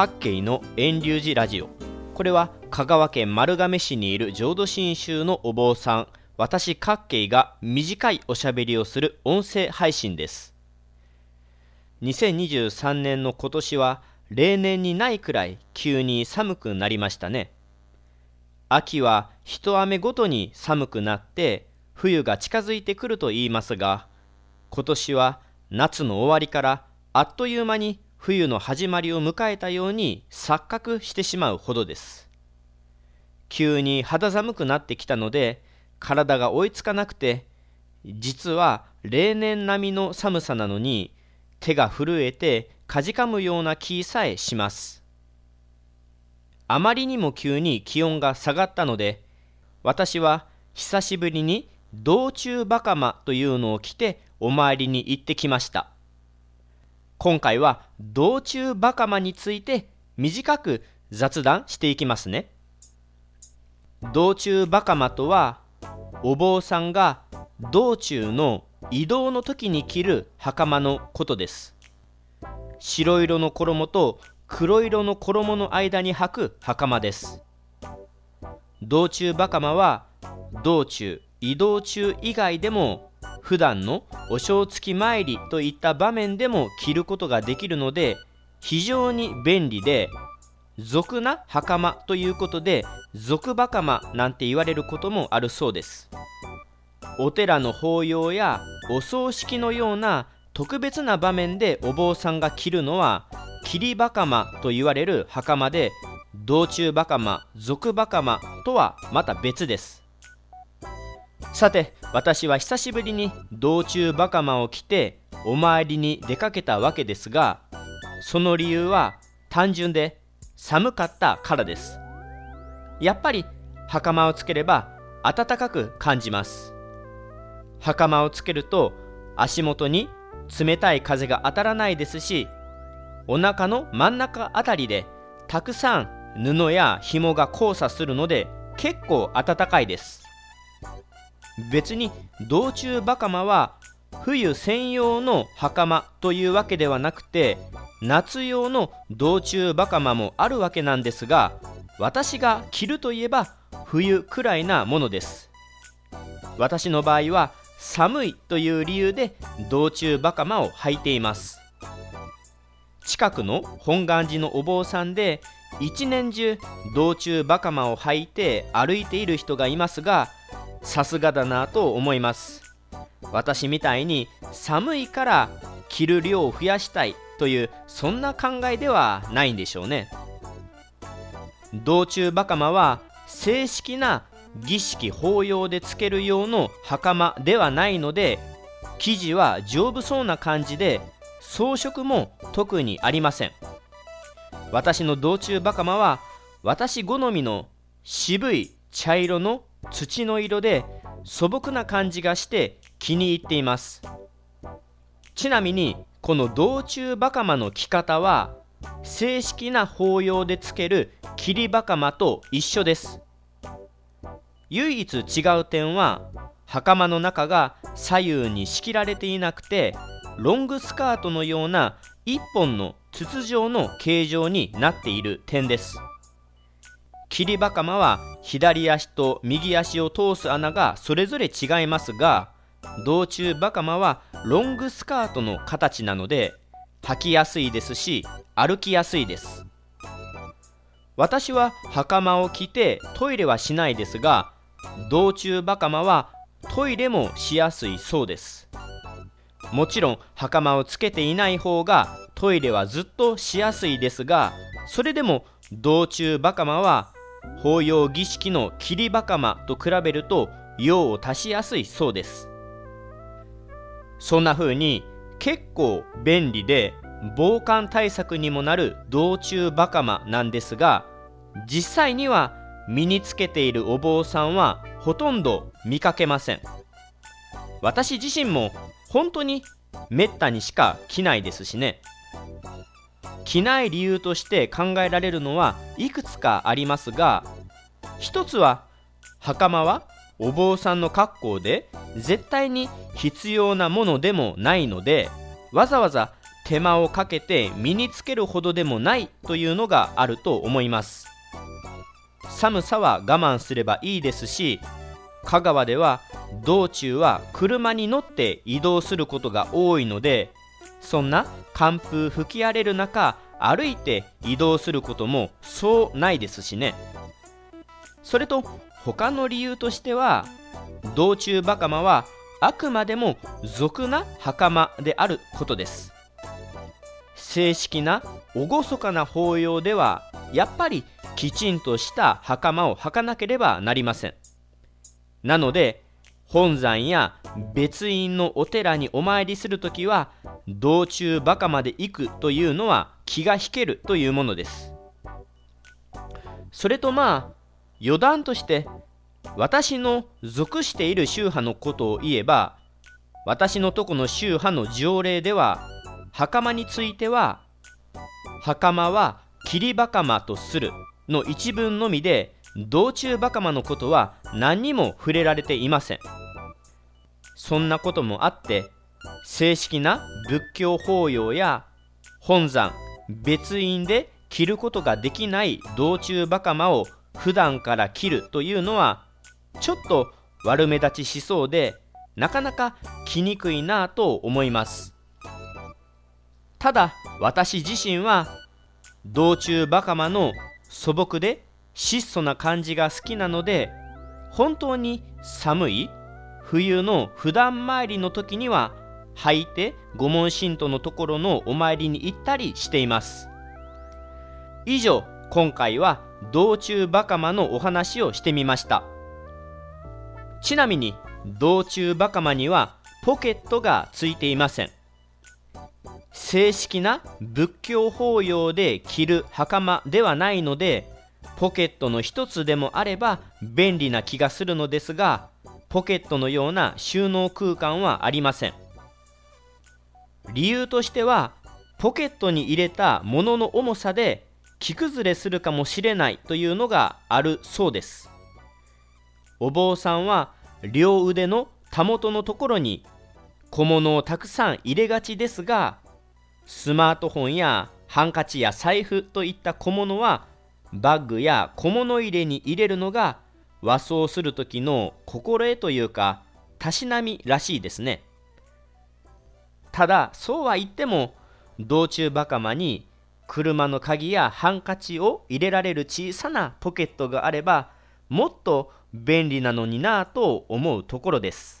八景の遠流寺ラジオ。これは香川県丸亀市にいる浄土真宗のお坊さん。私各景が短いおしゃべりをする音声配信です。2023年の今年は例年にないくらい急に寒くなりましたね。秋は一雨ごとに寒くなって冬が近づいてくると言いますが今年は夏の終わりからあっという間に冬の始まりを迎えたように錯覚してしまうほどです。急に肌寒くなってきたので体が追いつかなくて実は例年並みの寒さなのに手が震えてかじかむような気さえします。あまりにも急に気温が下がったので私は久しぶりに道中バカマというのを着てお参りに行ってきました。今回は道中バカマについて短く雑談していきますね。道中バカマとはお坊さんが道中の移動の時に着る袴のことです。白色の衣と黒色の衣の間に履く袴です。道中バカマは道中移動中以外でも普段のお正月参りといった場面でも着ることができるので非常に便利で俗な袴ということで俗袴なんて言われることもあるそうです。お寺の法要やお葬式のような特別な場面でお坊さんが着るのは霧袴と言われる袴で道中袴俗袴とはまた別です。さて私は久しぶりに道中袴を着てお参りに出かけたわけですがその理由は単純で寒かったからです。やっぱり袴をつければ暖かく感じます。袴をつけると足元に冷たい風が当たらないですしお腹の真ん中あたりでたくさん布や紐が交差するので結構暖かいです。別に道中バカマは冬専用の袴というわけではなくて夏用の道中バカマもあるわけなんですが私が着るといえば冬くらいなものです。私の場合は寒いという理由で道中バカマを履いています。近くの本願寺のお坊さんで一年中道中バカマを履いて歩いている人がいますがさすがだなと思います。私みたいに寒いから着る量を増やしたいというそんな考えではないんでしょうね。道中バカマは正式な儀式法要でつける用の袴ではないので生地は丈夫そうな感じで装飾も特にありません。私の道中バカマは私好みの渋い茶色の土の色で素朴な感じがして気に入っています。ちなみにこの道中バカマの着方は正式な法要でつける切りバカマと一緒です。唯一違う点は袴の中が左右に仕切られていなくてロングスカートのような一本の筒状の形状になっている点です。切りバカマは左足と右足を通す穴がそれぞれ違いますが道中バカマはロングスカートの形なので履きやすいですし歩きやすいです。私は袴を着てトイレはしないですが道中バカマはトイレもしやすいそうです。もちろん袴をつけていない方がトイレはずっとしやすいですがそれでも道中バカマは法要儀式の切りバカマと比べると用を足しやすいそうです。そんな風に結構便利で防寒対策にもなる道中バカマなんですが実際には身につけているお坊さんはほとんど見かけません。私自身も本当にめったにしか着ないですしね。着ない理由として考えられるのはいくつかありますが一つは袴はお坊さんの格好で絶対に必要なものでもないのでわざわざ手間をかけて身につけるほどでもないというのがあると思います。寒さは我慢すればいいですし香川では道中は車に乗って移動することが多いのでそんな寒風吹き荒れる中歩いて移動することもそうないですしね。それと他の理由としては道中バカマはあくまでも俗な袴であることです。正式な厳かな法要ではやっぱりきちんとした袴を履かなければなりません。なので本山や別院のお寺にお参りするときは道中バカまで行くというのは気が引けるというものです。それとまあ余談として私の属している宗派のことを言えば私のとこの宗派の条例では袴については袴は霧バカマとするの一文のみで道中バカマのことは何にも触れられていません。そんなこともあって正式な仏教法要や本山別院で着ることができない道中バカマを普段から着るというのはちょっと悪目立ちしそうでなかなか着にくいなぁと思います。ただ私自身は道中バカマの素朴で質素な感じが好きなので本当に寒い冬の普段参りの時には履いて御門神徒のところのお参りに行ったりしています。以上今回は道中バカマのお話をしてみました。ちなみに道中バカマにはポケットがついていません。正式な仏教法要で着る袴ではないのでポケットの一つでもあれば便利な気がするのですがポケットのような収納空間はありません。理由としてはポケットに入れた物の重さで着崩れするかもしれないというのがあるそうです。お坊さんは両腕のたもとのところに小物をたくさん入れがちですがスマートフォンやハンカチや財布といった小物はバッグや小物入れに入れるのが和装する時の心得というかたしなみらしいですね。ただそうは言っても道中バカマに車の鍵やハンカチを入れられる小さなポケットがあればもっと便利なのになぁと思うところです。